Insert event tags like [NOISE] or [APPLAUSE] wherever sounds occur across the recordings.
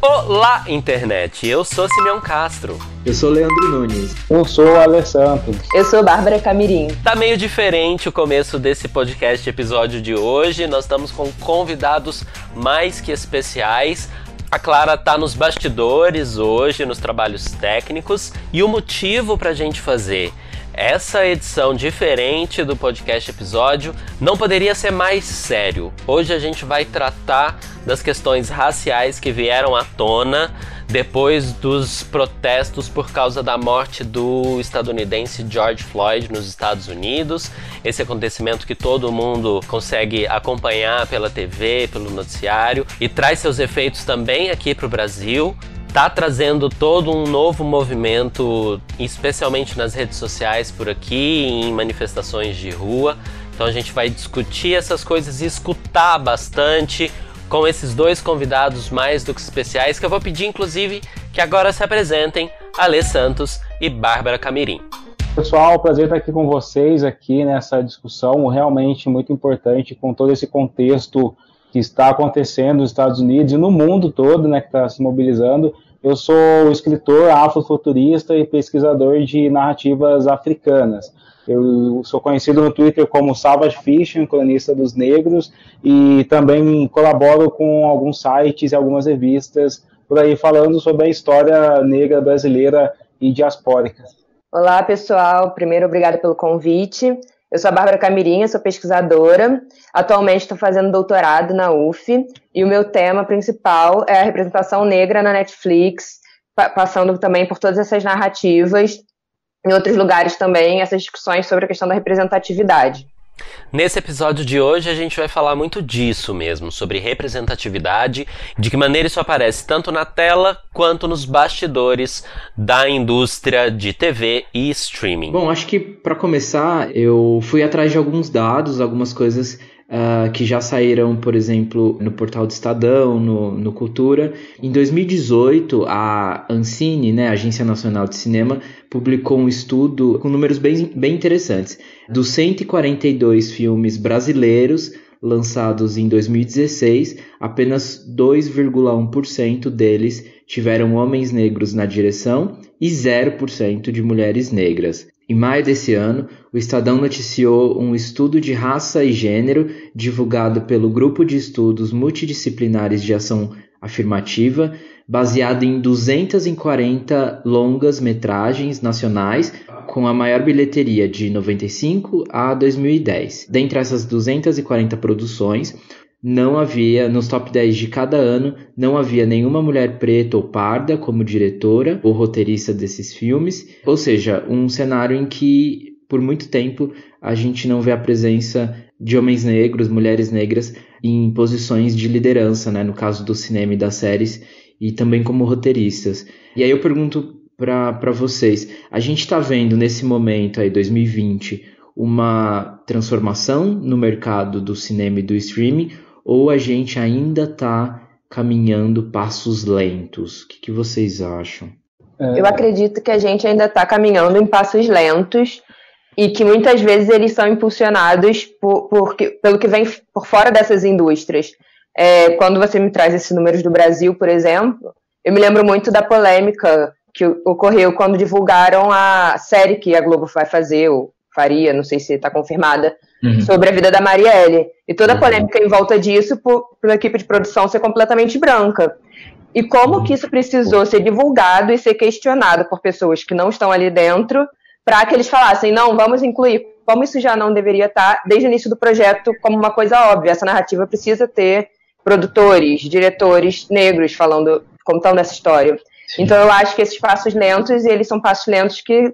Olá, internet! Eu sou Simeão Castro. Eu sou Leandro Nunes. Eu sou o Alessandro. Eu sou Bárbara Camirim. Tá meio diferente o começo desse podcast episódio de hoje. Nós estamos com convidados mais que especiais. A Clara tá nos bastidores hoje, nos trabalhos técnicos, e o motivo pra gente fazer essa edição diferente do podcast episódio não poderia ser mais sério. Hoje a gente vai tratar das questões raciais que vieram à tona depois dos protestos por causa da morte do estadunidense George Floyd nos Estados Unidos. Esse acontecimento que todo mundo consegue acompanhar pela TV, pelo noticiário e traz seus efeitos também aqui para o Brasil tá trazendo todo um novo movimento, especialmente nas redes sociais por aqui, em manifestações de rua. Então a gente vai discutir essas coisas e escutar bastante com esses dois convidados mais do que especiais, que eu vou pedir inclusive que agora se apresentem, Alê Santos e Bárbara Camirim. Pessoal, prazer estar aqui com vocês aqui nessa discussão realmente muito importante com todo esse contexto que está acontecendo nos Estados Unidos e no mundo todo, né, que está se mobilizando. Eu sou escritor afrofuturista e pesquisador de narrativas africanas. Eu sou conhecido no Twitter como Savage Fiction, colunista dos negros, e também colaboro com alguns sites e algumas revistas por aí falando sobre a história negra brasileira e diaspórica. Olá, pessoal. Primeiro, obrigada pelo convite. Eu sou a Bárbara Camirinha, sou pesquisadora. Atualmente estou fazendo doutorado na UF e o meu tema principal é a representação negra na Netflix, passando também por todas essas narrativas, em outros lugares também, essas discussões sobre a questão da representatividade. Nesse episódio de hoje a gente vai falar muito disso mesmo, sobre representatividade, de que maneira isso aparece tanto na tela quanto nos bastidores da indústria de TV e streaming. Bom, acho que para começar eu fui atrás de alguns dados, algumas coisas uh, que já saíram, por exemplo, no portal do Estadão, no, no Cultura. Em 2018, a Ancine, né, a Agência Nacional de Cinema, publicou um estudo com números bem, bem interessantes. Dos 142 filmes brasileiros lançados em 2016, apenas 2,1% deles tiveram homens negros na direção e 0% de mulheres negras. Em maio desse ano, o Estadão noticiou um estudo de raça e gênero divulgado pelo Grupo de Estudos Multidisciplinares de Ação Afirmativa, baseado em 240 longas metragens nacionais, com a maior bilheteria de 95 a 2010. Dentre essas 240 produções, não havia, nos top 10 de cada ano, não havia nenhuma mulher preta ou parda como diretora ou roteirista desses filmes, ou seja, um cenário em que por muito tempo a gente não vê a presença de homens negros, mulheres negras em posições de liderança, né, no caso do cinema e das séries, e também como roteiristas. E aí eu pergunto para vocês, a gente está vendo nesse momento aí, 2020, uma transformação no mercado do cinema e do streaming, ou a gente ainda está caminhando passos lentos? O que, que vocês acham? Eu acredito que a gente ainda está caminhando em passos lentos e que muitas vezes eles são impulsionados por, por, pelo que vem por fora dessas indústrias. É, quando você me traz esses números do Brasil, por exemplo, eu me lembro muito da polêmica que ocorreu quando divulgaram a série que a Globo vai fazer, ou faria, não sei se está confirmada, uhum. sobre a vida da Marielle. E toda a uhum. polêmica em volta disso, por, pela equipe de produção ser completamente branca. E como que isso precisou ser divulgado e ser questionado por pessoas que não estão ali dentro, para que eles falassem, não, vamos incluir, como isso já não deveria estar desde o início do projeto como uma coisa óbvia, essa narrativa precisa ter produtores, diretores negros falando, contando essa história. Sim. Então eu acho que esses passos lentos, eles são passos lentos que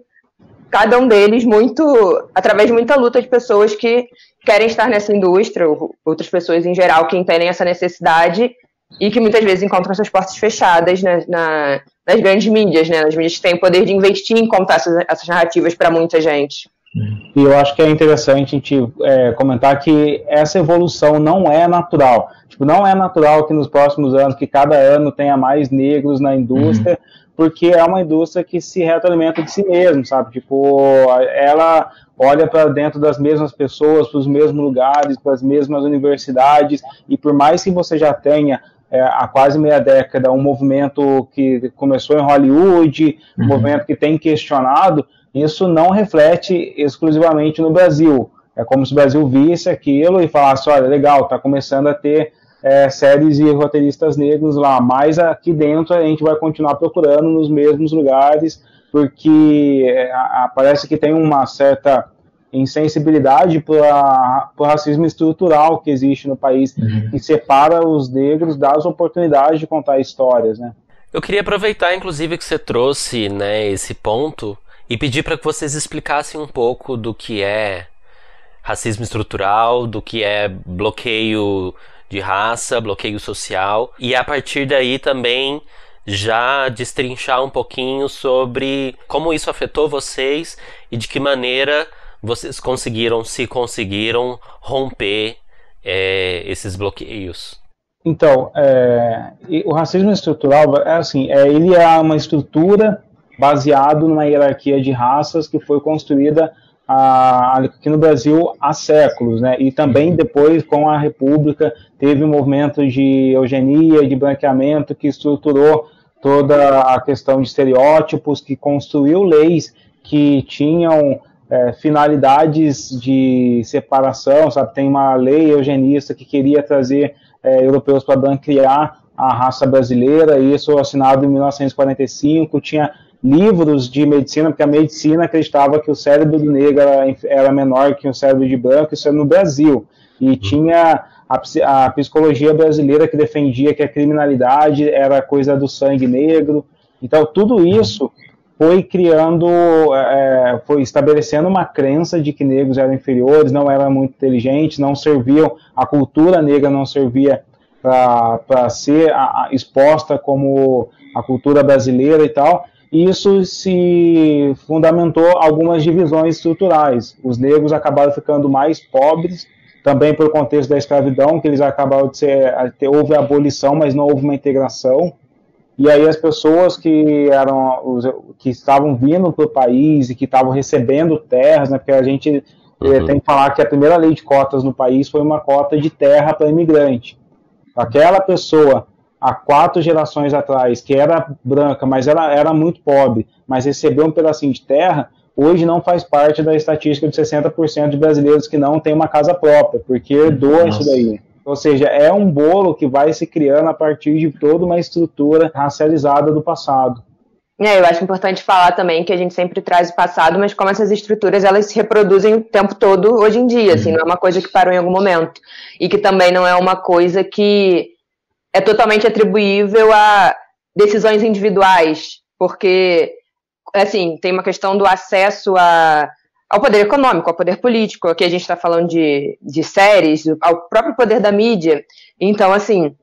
cada um deles muito através de muita luta de pessoas que querem estar nessa indústria, ou outras pessoas em geral que entendem essa necessidade e que muitas vezes encontram suas portas fechadas na, na, nas grandes mídias, né? Nas mídias que têm o poder de investir em contar essas, essas narrativas para muita gente. E eu acho que é interessante a gente é, comentar que essa evolução não é natural. Tipo, não é natural que nos próximos anos, que cada ano tenha mais negros na indústria, uhum porque é uma indústria que se retroalimenta de si mesmo, sabe? Tipo, ela olha para dentro das mesmas pessoas, para os mesmos lugares, para as mesmas universidades, e por mais que você já tenha é, há quase meia década, um movimento que começou em Hollywood, um uhum. movimento que tem questionado, isso não reflete exclusivamente no Brasil. É como se o Brasil visse aquilo e falasse: olha, legal, está começando a ter é, séries e roteiristas negros lá, mas aqui dentro a gente vai continuar procurando nos mesmos lugares, porque é, a, parece que tem uma certa insensibilidade para o racismo estrutural que existe no país, uhum. que separa os negros das oportunidades de contar histórias, né? Eu queria aproveitar, inclusive, que você trouxe né, esse ponto e pedir para que vocês explicassem um pouco do que é racismo estrutural, do que é bloqueio de raça, bloqueio social, e a partir daí também já destrinchar um pouquinho sobre como isso afetou vocês e de que maneira vocês conseguiram, se conseguiram, romper é, esses bloqueios? Então, é, o racismo estrutural é assim, é, ele é uma estrutura baseado numa hierarquia de raças que foi construída a, aqui no Brasil há séculos, né? E também depois com a República teve um movimento de eugenia, de branqueamento que estruturou toda a questão de estereótipos, que construiu leis que tinham é, finalidades de separação, sabe? Tem uma lei eugenista que queria trazer é, europeus para branquear a raça brasileira, e isso assinado em 1945, tinha livros de medicina, porque a medicina acreditava que o cérebro do negro era, era menor que o cérebro de branco, isso é no Brasil, e tinha a, a, psicologia brasileira que defendia que a criminalidade era coisa do sangue negro, então tudo isso foi criando, é, foi estabelecendo uma crença de que negros eram inferiores, não eram muito inteligentes, não serviam, a cultura negra não servia para ser a, a, exposta como a cultura brasileira e tal. E isso se fundamentou algumas divisões estruturais. Os negros acabaram ficando mais pobres, também pelo contexto da escravidão, que eles acabaram de ser, houve a abolição, mas não houve uma integração e aí as pessoas que eram que estavam vindo para o país e que estavam recebendo terras, né, porque a gente eh, uhum. tem que falar que a primeira lei de cotas no país foi uma cota de terra para imigrante. Aquela pessoa há quatro gerações atrás que era branca, mas ela era muito pobre, mas recebeu um pedacinho de terra, hoje não faz parte da estatística de 60% de brasileiros que não têm uma casa própria, porque herdou isso daí. Ou seja, é um bolo que vai se criando a partir de toda uma estrutura racializada do passado. É, eu acho importante falar também que a gente sempre traz o passado, mas como essas estruturas elas se reproduzem o tempo todo hoje em dia, assim, não é uma coisa que parou em algum momento. E que também não é uma coisa que é totalmente atribuível a decisões individuais, porque, assim, tem uma questão do acesso a ao poder econômico, ao poder político. Aqui a gente está falando de, de séries, ao próprio poder da mídia. Então, assim,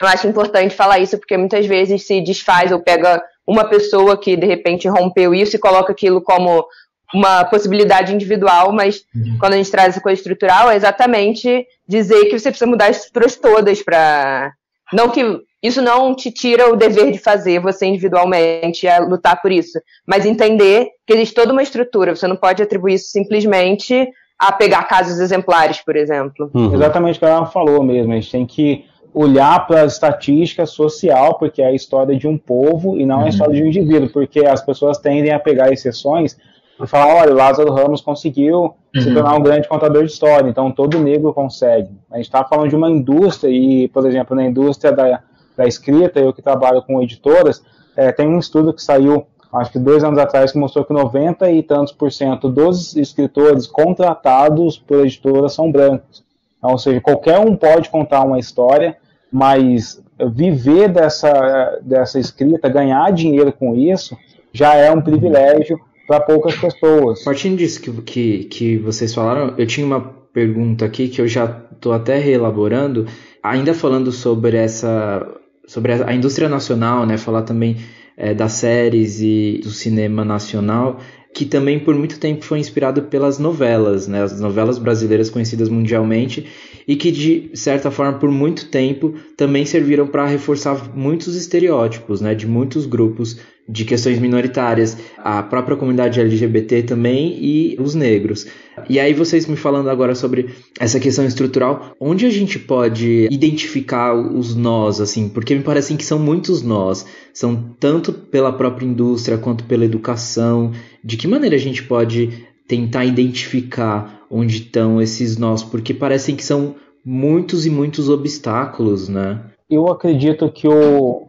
eu acho importante falar isso porque muitas vezes se desfaz ou pega uma pessoa que de repente rompeu isso e coloca aquilo como uma possibilidade individual, mas uhum. quando a gente traz essa coisa estrutural é exatamente dizer que você precisa mudar as estruturas todas para não que isso não te tira o dever de fazer você individualmente a lutar por isso, mas entender que existe toda uma estrutura, você não pode atribuir isso simplesmente a pegar casos exemplares, por exemplo. Uhum. Exatamente o que ela falou mesmo, a gente tem que olhar para a estatística social, porque é a história de um povo e não uhum. a história de um indivíduo, porque as pessoas tendem a pegar exceções e falar, olha, o Lázaro Ramos conseguiu uhum. se tornar um grande contador de história, então todo negro consegue. A gente está falando de uma indústria e, por exemplo, na indústria da da escrita, eu que trabalho com editoras, é, tem um estudo que saiu, acho que dois anos atrás, que mostrou que 90 e tantos por cento dos escritores contratados por editoras são brancos. Então, ou seja, qualquer um pode contar uma história, mas viver dessa, dessa escrita, ganhar dinheiro com isso, já é um privilégio para poucas pessoas. Partindo disso que, que, que vocês falaram, eu tinha uma pergunta aqui que eu já estou até reelaborando, ainda falando sobre essa sobre a indústria nacional, né? Falar também é, das séries e do cinema nacional, que também por muito tempo foi inspirado pelas novelas, né? As novelas brasileiras conhecidas mundialmente e que de certa forma por muito tempo também serviram para reforçar muitos estereótipos, né? De muitos grupos de questões minoritárias, a própria comunidade LGBT também e os negros. E aí vocês me falando agora sobre essa questão estrutural, onde a gente pode identificar os nós, assim, porque me parecem que são muitos nós, são tanto pela própria indústria quanto pela educação. De que maneira a gente pode tentar identificar onde estão esses nós? Porque parecem que são muitos e muitos obstáculos, né? Eu acredito que o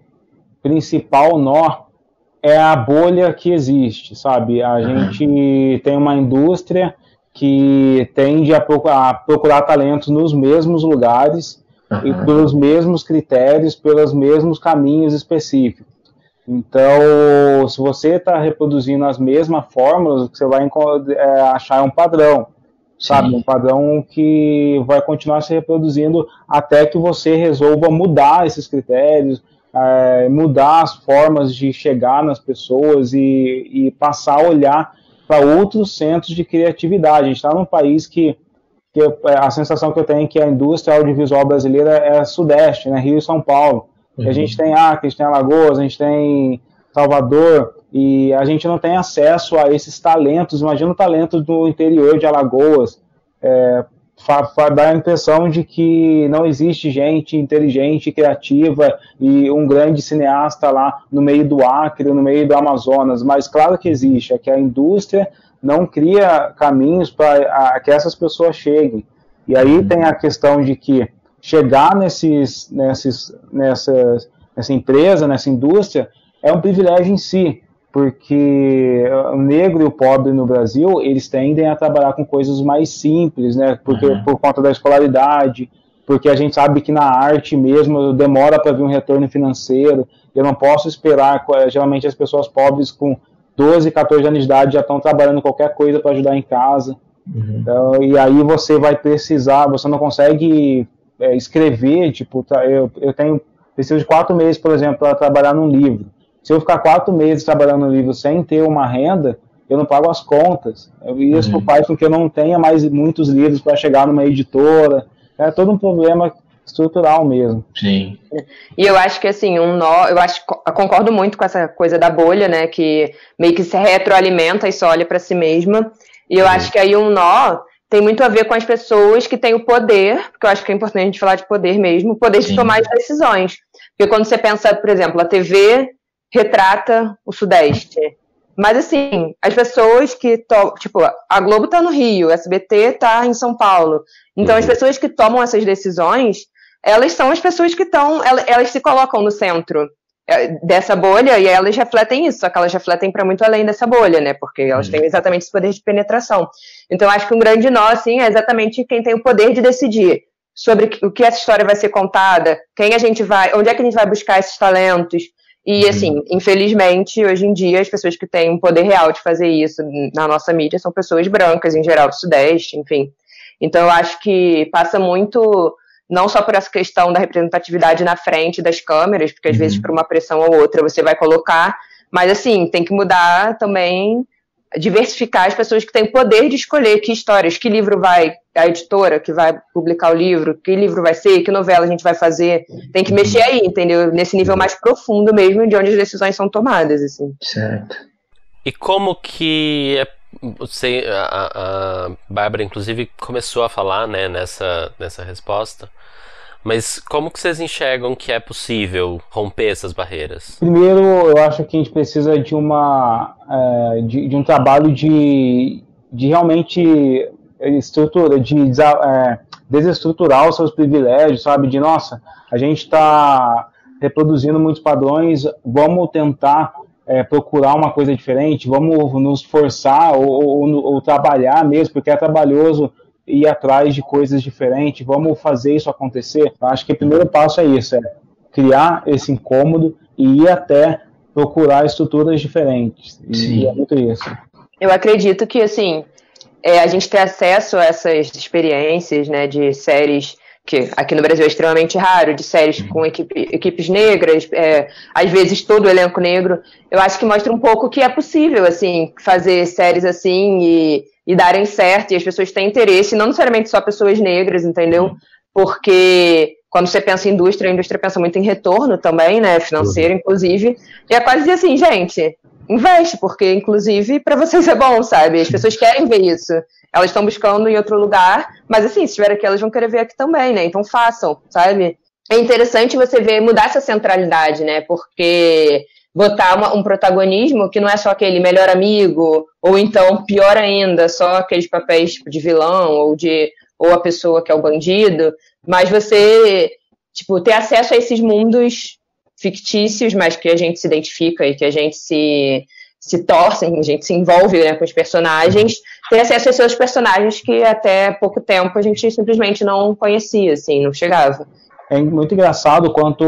principal nó é a bolha que existe, sabe? A gente tem uma indústria que tende a procurar, talentos nos mesmos lugares e pelos mesmos critérios, pelos mesmos caminhos específicos. Então, se você está reproduzindo as mesmas fórmulas, o que você vai é, achar é um padrão, sabe? Sim. Um padrão que vai continuar se reproduzindo até que você resolva mudar esses critérios, é, mudar as formas de chegar nas pessoas e, e passar a olhar para outros centros de criatividade. A gente está num país que, que a sensação que eu tenho é que a indústria audiovisual brasileira é sudeste, né, Rio e São Paulo. Uhum. a gente tem Acre, a gente tem Alagoas, a gente tem Salvador, e a gente não tem acesso a esses talentos. Imagina o talento do interior de Alagoas, é, dá a impressão de que não existe gente inteligente, criativa e um grande cineasta lá no meio do Acre, no meio do Amazonas, mas claro que existe, é que a indústria não cria caminhos para que essas pessoas cheguem. E aí uhum. tem a questão de que chegar nesses, nesses, nessas, nessa empresa, nessa indústria, é um privilégio em si porque o negro e o pobre no Brasil, eles tendem a trabalhar com coisas mais simples, né? Porque, uhum. Por conta da escolaridade, porque a gente sabe que na arte mesmo demora para vir um retorno financeiro. Eu não posso esperar, geralmente as pessoas pobres com 12, 14 anos de idade já estão trabalhando qualquer coisa para ajudar em casa. Uhum. Então, e aí você vai precisar, você não consegue é, escrever, tipo, eu, eu tenho, preciso de quatro meses, por exemplo, para trabalhar num livro. Se eu ficar quatro meses trabalhando no livro sem ter uma renda, eu não pago as contas. Isso uhum. faz com que eu não tenha mais muitos livros para chegar numa editora. É todo um problema estrutural mesmo. Sim. E eu acho que assim, um nó, eu acho eu concordo muito com essa coisa da bolha, né, que meio que se retroalimenta e só olha para si mesma. E eu acho que aí um nó tem muito a ver com as pessoas que têm o poder, porque eu acho que é importante a gente falar de poder mesmo, o poder Sim. de tomar as decisões. Porque quando você pensa, por exemplo, a TV retrata o Sudeste. Mas assim, as pessoas que to... tipo, a Globo tá no Rio, a SBT tá em São Paulo. Então uhum. as pessoas que tomam essas decisões, elas são as pessoas que estão, elas, elas, se colocam no centro é, dessa bolha e elas refletem isso, só que elas refletem para muito além dessa bolha, né? Porque elas uhum. têm exatamente esse poder de penetração. Então acho que um grande nó assim é exatamente quem tem o poder de decidir sobre o que essa história vai ser contada, quem a gente vai, onde é que a gente vai buscar esses talentos. E, uhum. assim, infelizmente, hoje em dia, as pessoas que têm um poder real de fazer isso na nossa mídia são pessoas brancas, em geral, do Sudeste, enfim. Então, eu acho que passa muito, não só por essa questão da representatividade na frente das câmeras, porque às uhum. vezes por uma pressão ou outra você vai colocar, mas, assim, tem que mudar também diversificar as pessoas que têm poder de escolher que histórias, que livro vai, a editora que vai publicar o livro, que livro vai ser, que novela a gente vai fazer. Tem que mexer aí, entendeu? Nesse nível mais profundo mesmo, de onde as decisões são tomadas, assim. Certo. E como que é, você, a, a Bárbara, inclusive, começou a falar, né, nessa, nessa resposta, mas como que vocês enxergam que é possível romper essas barreiras? Primeiro, eu acho que a gente precisa de uma é, de, de, um trabalho de, de realmente estrutura, de é, desestruturar os seus privilégios, sabe? De nossa, a gente está reproduzindo muitos padrões, vamos tentar é, procurar uma coisa diferente, vamos nos forçar ou, ou, ou trabalhar mesmo, porque é trabalhoso ir atrás de coisas diferentes, vamos fazer isso acontecer. Eu acho que o primeiro passo é isso, é criar esse incômodo e ir até procurar estruturas diferentes. Sim. E é muito isso. Eu acredito que, assim, é, a gente ter acesso a essas experiências, né, de séries que aqui no Brasil é extremamente raro, de séries com equipe, equipes negras, é, às vezes todo o elenco negro, eu acho que mostra um pouco que é possível, assim, fazer séries assim e e darem certo, e as pessoas têm interesse, não necessariamente só pessoas negras, entendeu? Porque quando você pensa em indústria, a indústria pensa muito em retorno também, né? Financeiro, uhum. inclusive. E é quase assim, gente, investe, porque, inclusive, para vocês é bom, sabe? As pessoas querem ver isso. Elas estão buscando em outro lugar, mas assim, se estiver aqui, elas vão querer ver aqui também, né? Então façam, sabe? É interessante você ver mudar essa centralidade, né? Porque botar uma, um protagonismo que não é só aquele melhor amigo, ou então, pior ainda, só aqueles papéis tipo, de vilão, ou de ou a pessoa que é o bandido, mas você, tipo, ter acesso a esses mundos fictícios, mas que a gente se identifica e que a gente se, se torce, a gente se envolve né, com os personagens, ter acesso a esses personagens que até pouco tempo a gente simplesmente não conhecia, assim, não chegava. É muito engraçado quanto,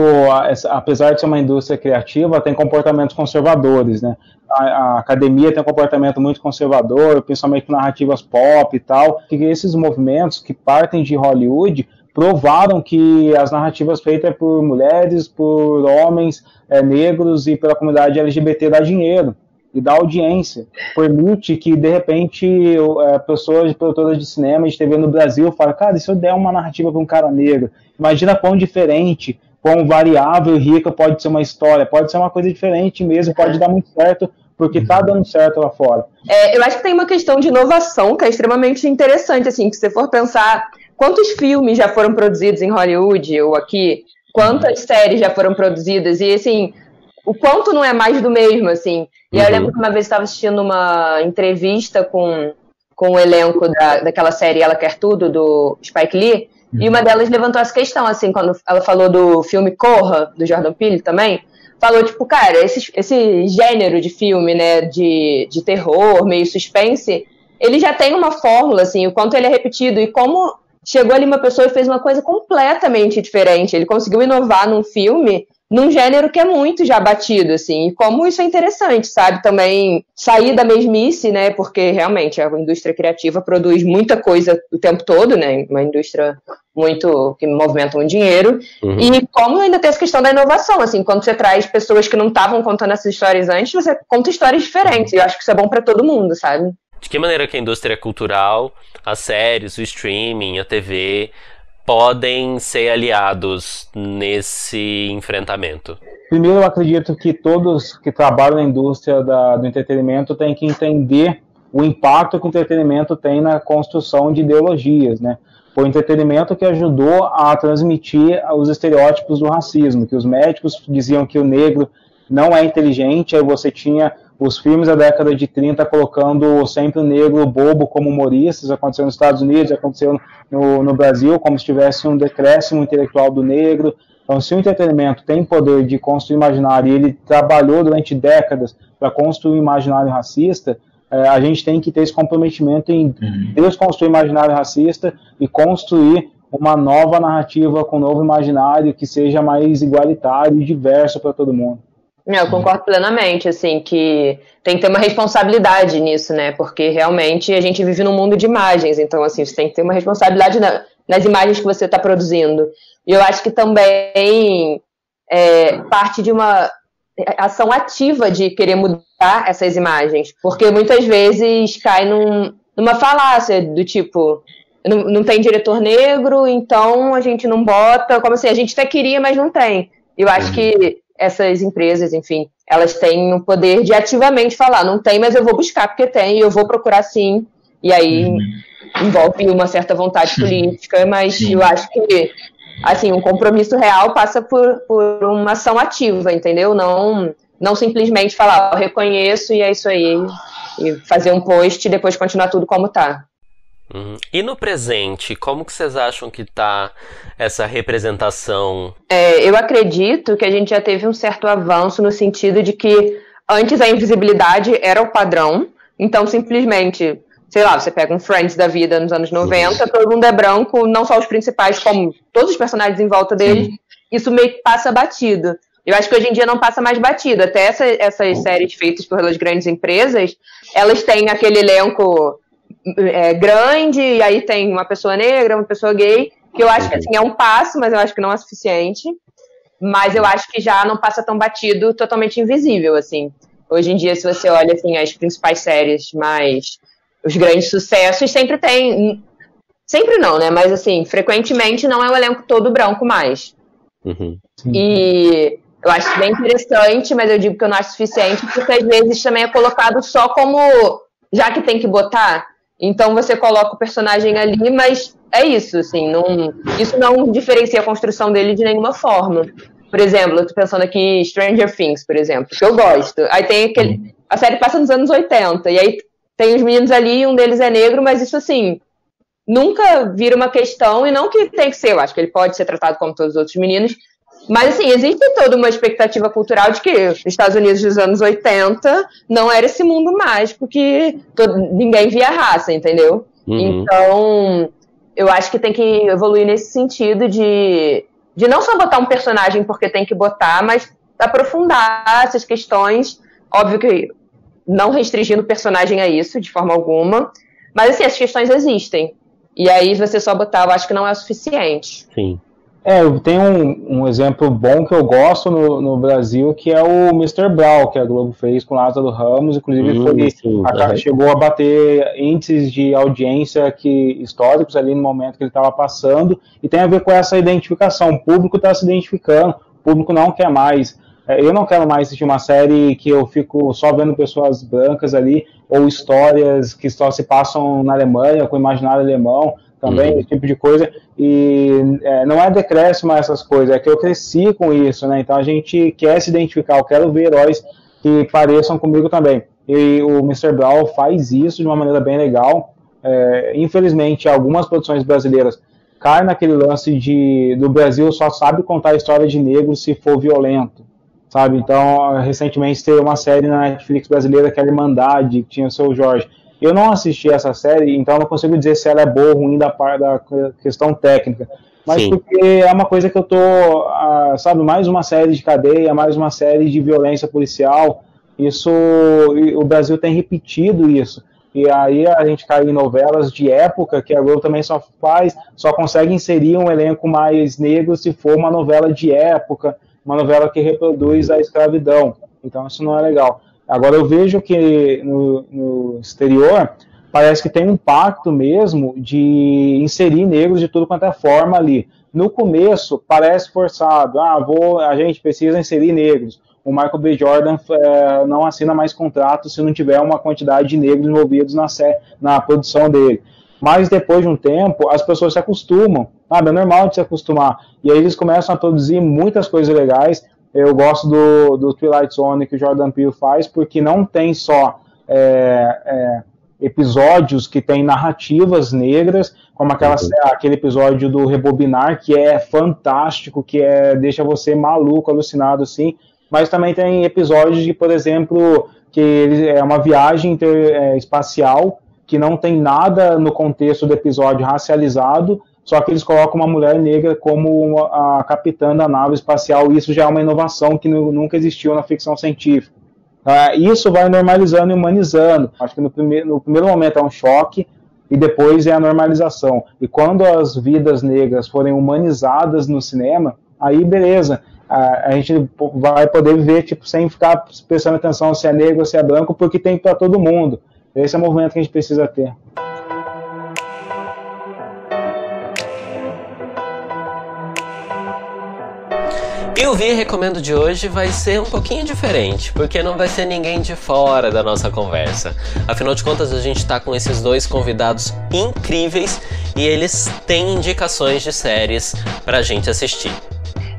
apesar de ser uma indústria criativa, tem comportamentos conservadores, né? A, a, academia tem um comportamento muito conservador, principalmente narrativas pop e tal, que esses movimentos que partem de Hollywood provaram que as narrativas feitas por mulheres, por homens é, negros e pela comunidade LGBT dá dinheiro e dá audiência. Permite que, de repente, é, pessoas, produtoras de cinema e de TV no Brasil falem, cara, se eu der uma narrativa para um cara negro, imagina quão diferente, quão variável e rica pode ser uma história, pode ser uma coisa diferente mesmo, pode dar muito certo, porque está dando certo lá fora. É, eu acho que tem uma questão de inovação que é extremamente interessante, assim, que se for pensar quantos filmes já foram produzidos em Hollywood ou aqui, quantas séries já foram produzidas, e assim, o quanto não é mais do mesmo, assim. E uhum. eu lembro que uma vez estava assistindo uma entrevista com, com o elenco da, daquela série Ela Quer Tudo, do Spike Lee, uhum. e uma delas levantou essa questão, assim, quando ela falou do filme Corra, do Jordan Peele também, falou, tipo, cara, esse, esse gênero de filme, né, de, de terror, meio suspense, ele já tem uma fórmula, assim, o quanto ele é repetido e como chegou ali uma pessoa e fez uma coisa completamente diferente. Ele conseguiu inovar num filme num gênero que é muito já batido, assim, e como isso é interessante, sabe? Também sair da mesmice, né? Porque realmente a indústria criativa produz muita coisa o tempo todo, né? Uma indústria muito que movimenta muito dinheiro. Uhum. E como ainda tem essa questão da inovação, assim, quando você traz pessoas que não estavam contando essas histórias antes, você conta histórias diferentes. E eu acho que isso é bom para todo mundo, sabe? De que maneira que a indústria cultural, as séries, o streaming, a TV podem ser aliados nesse enfrentamento? Primeiro, eu acredito que todos que trabalham na indústria da, do entretenimento têm que entender o impacto que o entretenimento tem na construção de ideologias, né? Foi o entretenimento que ajudou a transmitir os estereótipos do racismo, que os médicos diziam que o negro não é inteligente, aí você tinha os filmes da década de 30 colocando sempre o negro bobo como humorista, isso aconteceu nos Estados Unidos, aconteceu no, no Brasil, como se tivesse um decréscimo intelectual do negro. Então, se o entretenimento tem poder de construir imaginário e ele trabalhou durante décadas para construir um imaginário racista, é, a gente tem que ter esse comprometimento em uhum. desconstruir o imaginário racista e construir uma nova narrativa com um novo imaginário que seja mais igualitário e diverso para todo mundo. Eu concordo plenamente, assim, que tem que ter uma responsabilidade nisso, né? Porque realmente a gente vive num mundo de imagens, então, assim, você tem que ter uma responsabilidade na, nas imagens que você está produzindo. E eu acho que também é, parte de uma ação ativa de querer mudar essas imagens, porque muitas vezes cai num, numa falácia do tipo. Não, não tem diretor negro, então a gente não bota. Como assim, a gente até queria, mas não tem. Eu acho uhum. que essas empresas, enfim, elas têm o poder de ativamente falar, não tem, mas eu vou buscar porque tem, e eu vou procurar sim. E aí uhum. envolve uma certa vontade política, mas sim. eu acho que assim, um compromisso real passa por, por uma ação ativa, entendeu? Não, não simplesmente falar, eu reconheço e é isso aí, e fazer um post e depois continuar tudo como está. Uhum. E no presente, como que vocês acham que está essa representação? É, eu acredito que a gente já teve um certo avanço no sentido de que antes a invisibilidade era o padrão, então simplesmente, sei lá, você pega um Friends da vida nos anos 90, uhum. todo mundo é branco, não só os principais, como todos os personagens em volta deles, Sim. isso meio que passa batido. Eu acho que hoje em dia não passa mais batido. Até essa, essas séries feitas pelas grandes empresas, elas têm aquele elenco é, grande, e aí tem uma pessoa negra, uma pessoa gay, que eu acho que assim, é um passo, mas eu acho que não é suficiente. Mas eu acho que já não passa tão batido, totalmente invisível, assim. Hoje em dia, se você olha assim, as principais séries, mais os grandes sucessos, sempre tem Sempre não, né? Mas assim, frequentemente não é o elenco todo branco mais. Uhum. E eu acho bem interessante, mas eu digo que eu não acho suficiente, porque às vezes também é colocado só como já que tem que botar. Então você coloca o personagem ali, mas é isso, assim, não, isso não diferencia a construção dele de nenhuma forma. Por exemplo, eu tô pensando aqui Stranger Things, por exemplo, que eu gosto. Aí tem aquele. A série passa nos anos 80, e aí tem os meninos ali, um deles é negro, mas isso assim, nunca vira uma questão, e não que tem que ser, eu acho que ele pode ser tratado como todos os outros meninos, mas, assim, existe toda uma expectativa cultural de que os Estados Unidos dos anos 80 não era esse mundo mágico que todo, ninguém via raça, entendeu? Uhum. Então, eu acho que tem que evoluir nesse sentido de, de não só botar um personagem porque tem que botar, mas aprofundar essas questões. Óbvio que não restringindo o personagem a isso, de forma alguma. Mas, assim, as questões existem. E aí, você só botar, eu acho que não é o suficiente. Sim. É, eu tenho um, um, exemplo bom que eu gosto no, no, Brasil, que é o Mr. Brown, que a Globo fez com Lázaro Ramos, inclusive hum, foi, sim, a, chegou a bater índices de audiência que, históricos ali no momento que ele estava passando, e tem a ver com essa identificação, o público está se identificando, o público não quer mais. É, eu não quero mais assistir uma série que eu fico só vendo pessoas brancas ali, ou histórias que só se passam na Alemanha, com o imaginário alemão, também, uhum. esse tipo de coisa. E é, não é decréscimo essas coisas, é que eu cresci com isso, né? Então a gente quer se identificar, eu quero ver heróis que pareçam comigo também. E o Mr. Brown faz isso de uma maneira bem legal. É, infelizmente, algumas produções brasileiras caem naquele lance de do Brasil só sabe contar a história de negros se for violento, sabe? Então, recentemente teve uma série na Netflix brasileira que era Irmandade, que tinha o seu Jorge eu não assisti essa série, então não consigo dizer se ela é boa ou ruim da, da questão técnica. Mas Sim. porque é uma coisa que eu tô, ah, sabe, mais uma série de cadeia, mais uma série de violência policial. Isso, o Brasil tem repetido isso. E aí a gente cai em novelas de época, que a Globo também só faz, só consegue inserir um elenco mais negro se for uma novela de época, uma novela que reproduz a escravidão. Então isso não é legal. Agora eu vejo que no, no, exterior parece que tem um pacto mesmo de inserir negros de tudo quanto é forma ali. No começo parece forçado, ah, vou, a gente precisa inserir negros. O Michael B. Jordan é, não assina mais contrato se não tiver uma quantidade de negros envolvidos na, na produção dele. Mas depois de um tempo, as pessoas se acostumam, sabe? É normal de se acostumar. E aí eles começam a produzir muitas coisas legais. Eu gosto do, do Twilight Zone que o Jordan Peele faz, porque não tem só é, é, episódios que tem narrativas negras, como aquela, uhum. aquele episódio do Rebobinar, que é fantástico, que é, deixa você maluco, alucinado, assim, mas também tem episódios de, por exemplo, que é uma viagem inter, é, espacial, que não tem nada no contexto do episódio racializado, só que eles colocam uma mulher negra como a capitã da nave espacial, e isso já é uma inovação que nunca existiu na ficção científica. Uh, isso vai normalizando e humanizando. Acho que no primeiro, no primeiro momento é um choque, e depois é a normalização. E quando as vidas negras forem humanizadas no cinema, aí beleza, a, a gente vai poder viver tipo, sem ficar prestando atenção se é negro ou se é branco, porque tem para todo mundo. Esse é o movimento que a gente precisa ter. E o Vi Recomendo de hoje vai ser um pouquinho diferente, porque não vai ser ninguém de fora da nossa conversa. Afinal de contas, a gente está com esses dois convidados incríveis e eles têm indicações de séries pra gente assistir.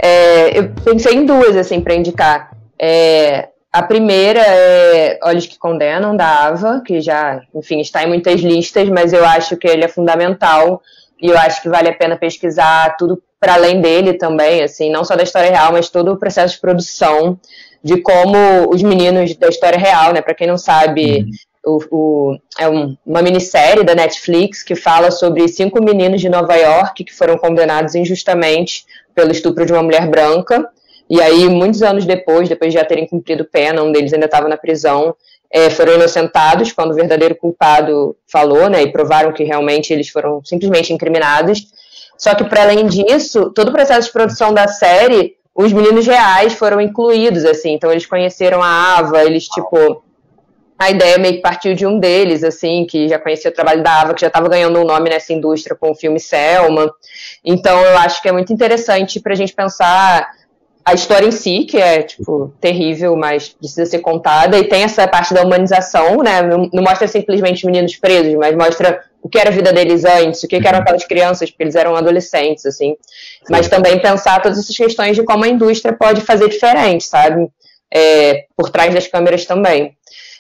É, eu pensei em duas, assim, pra indicar. É, a primeira é Olhos que Condenam, da Ava, que já, enfim, está em muitas listas, mas eu acho que ele é fundamental e eu acho que vale a pena pesquisar tudo para além dele também, assim, não só da história real, mas todo o processo de produção, de como os meninos da história real, né, para quem não sabe, uhum. o, o, é um, uma minissérie da Netflix que fala sobre cinco meninos de Nova York que foram condenados injustamente pelo estupro de uma mulher branca, e aí, muitos anos depois, depois de já terem cumprido pena, um deles ainda estava na prisão, é, foram inocentados quando o verdadeiro culpado falou, né, e provaram que realmente eles foram simplesmente incriminados. Só que, para além disso, todo o processo de produção da série, os meninos reais foram incluídos, assim. Então, eles conheceram a Ava, eles, tipo, a ideia meio que partiu de um deles, assim, que já conhecia o trabalho da Ava, que já estava ganhando um nome nessa indústria com o filme Selma. Então, eu acho que é muito interessante para a gente pensar a história em si, que é, tipo, terrível, mas precisa ser contada, e tem essa parte da humanização, né? Não, não mostra simplesmente meninos presos, mas mostra o que era a vida deles antes, o que, que eram aquelas crianças, porque eles eram adolescentes, assim. Sim. Mas também pensar todas essas questões de como a indústria pode fazer diferente, sabe? É, por trás das câmeras também.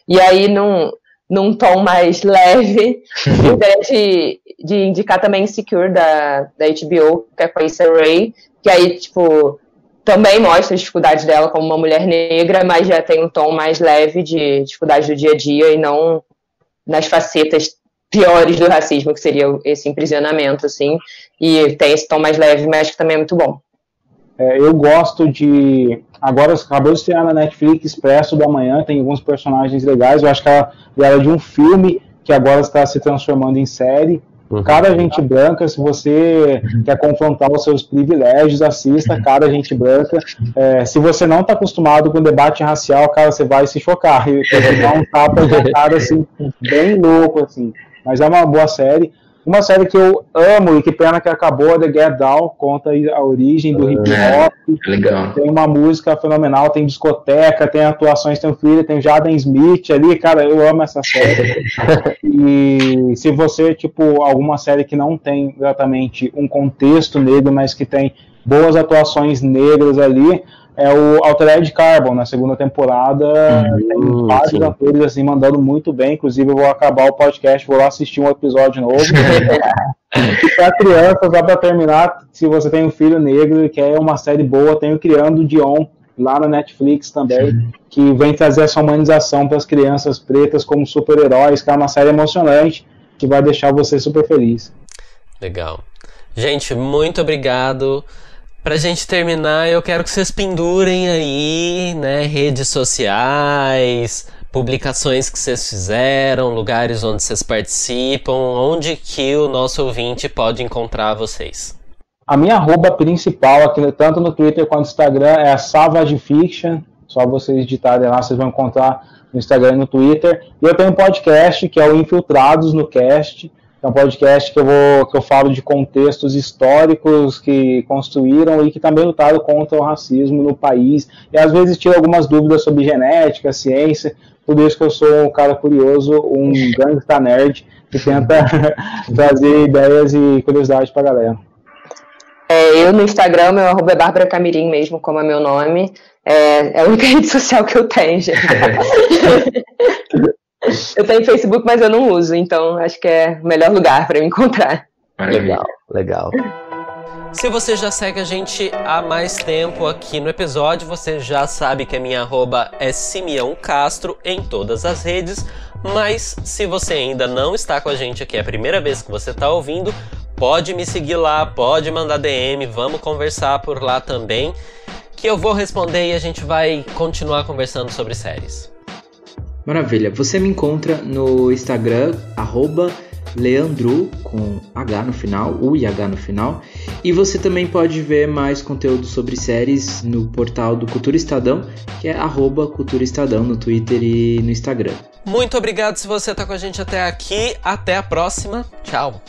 E aí, num, num tom mais [LAUGHS] leve, [LAUGHS] ideia de, de indicar também Insecure da, da HBO, que é com a Issa Rae, que aí, tipo, também mostra as dificuldades dela como uma mulher negra, mas já tem um tom mais leve de dificuldades do dia a dia e não nas facetas piores do racismo, que seria esse emprisionamento, assim, e tem esse tom mais leve, mas que também é muito bom. É, eu gosto de. Agora acabou de estrear na Netflix Expresso do Amanhã, tem alguns personagens legais. Eu acho que ela era de um filme que agora está se transformando em série. Uhum. Cara Gente Branca, se você quer confrontar os seus privilégios, assista Cara Gente Branca. É, se você não está acostumado com debate racial, cara, você vai se chocar. E [LAUGHS] você dá um tapa de cara assim, bem louco, assim. Mas é uma boa série. Uma série que eu amo e que pena que acabou, The Get Down, conta a origem do hip hop. É, legal. Tem uma música fenomenal, tem discoteca, tem atuações, tem o filho, tem Jaden Smith ali, cara, eu amo essa série. [LAUGHS] e se você, tipo, alguma série que não tem exatamente um contexto negro, mas que tem boas atuações negras ali, é o Altered Carbon, na segunda temporada. Uhum, tem vários sim. atores assim, mandando muito bem. Inclusive, eu vou acabar o podcast, vou lá assistir um episódio novo. [LAUGHS] e para crianças, só para terminar, se você tem um filho negro e quer uma série boa, tem o Criando Dion lá na Netflix também, sim. que vem trazer essa humanização para as crianças pretas como super-heróis, que é uma série emocionante que vai deixar você super feliz. Legal. Gente, muito obrigado. Pra gente terminar, eu quero que vocês pendurem aí, né, redes sociais, publicações que vocês fizeram, lugares onde vocês participam, onde que o nosso ouvinte pode encontrar vocês. A minha arroba principal aqui, tanto no Twitter quanto no Instagram, é a Savage Fiction. Só vocês digitarem lá, vocês vão encontrar no Instagram e no Twitter. E eu tenho um podcast que é o Infiltrados no Cast é um podcast que eu, vou, que eu falo de contextos históricos que construíram e que também lutaram contra o racismo no país. E às vezes tiro algumas dúvidas sobre genética, ciência. Por isso que eu sou um cara curioso, um [LAUGHS] gangsta nerd que tenta [LAUGHS] trazer ideias e curiosidades para a galera. É, eu no Instagram, meu arroba é Bárbara Camirim mesmo, como é meu nome. É, é a única [LAUGHS] rede social que eu tenho, gente. Eu tenho Facebook, mas eu não uso, então acho que é o melhor lugar para me encontrar. Legal, legal. Se você já segue a gente há mais tempo aqui no episódio, você já sabe que a minha arroba é Simeão Castro em todas as redes. Mas se você ainda não está com a gente aqui, é a primeira vez que você está ouvindo, pode me seguir lá, pode mandar DM, vamos conversar por lá também, que eu vou responder e a gente vai continuar conversando sobre séries. Maravilha. Você me encontra no Instagram, arroba Leandro, com H no final, U e H no final. E você também pode ver mais conteúdo sobre séries no portal do Cultura Estadão, que é arroba Cultura Estadão no Twitter e no Instagram. Muito obrigado se você está com a gente até aqui. Até a próxima. Tchau.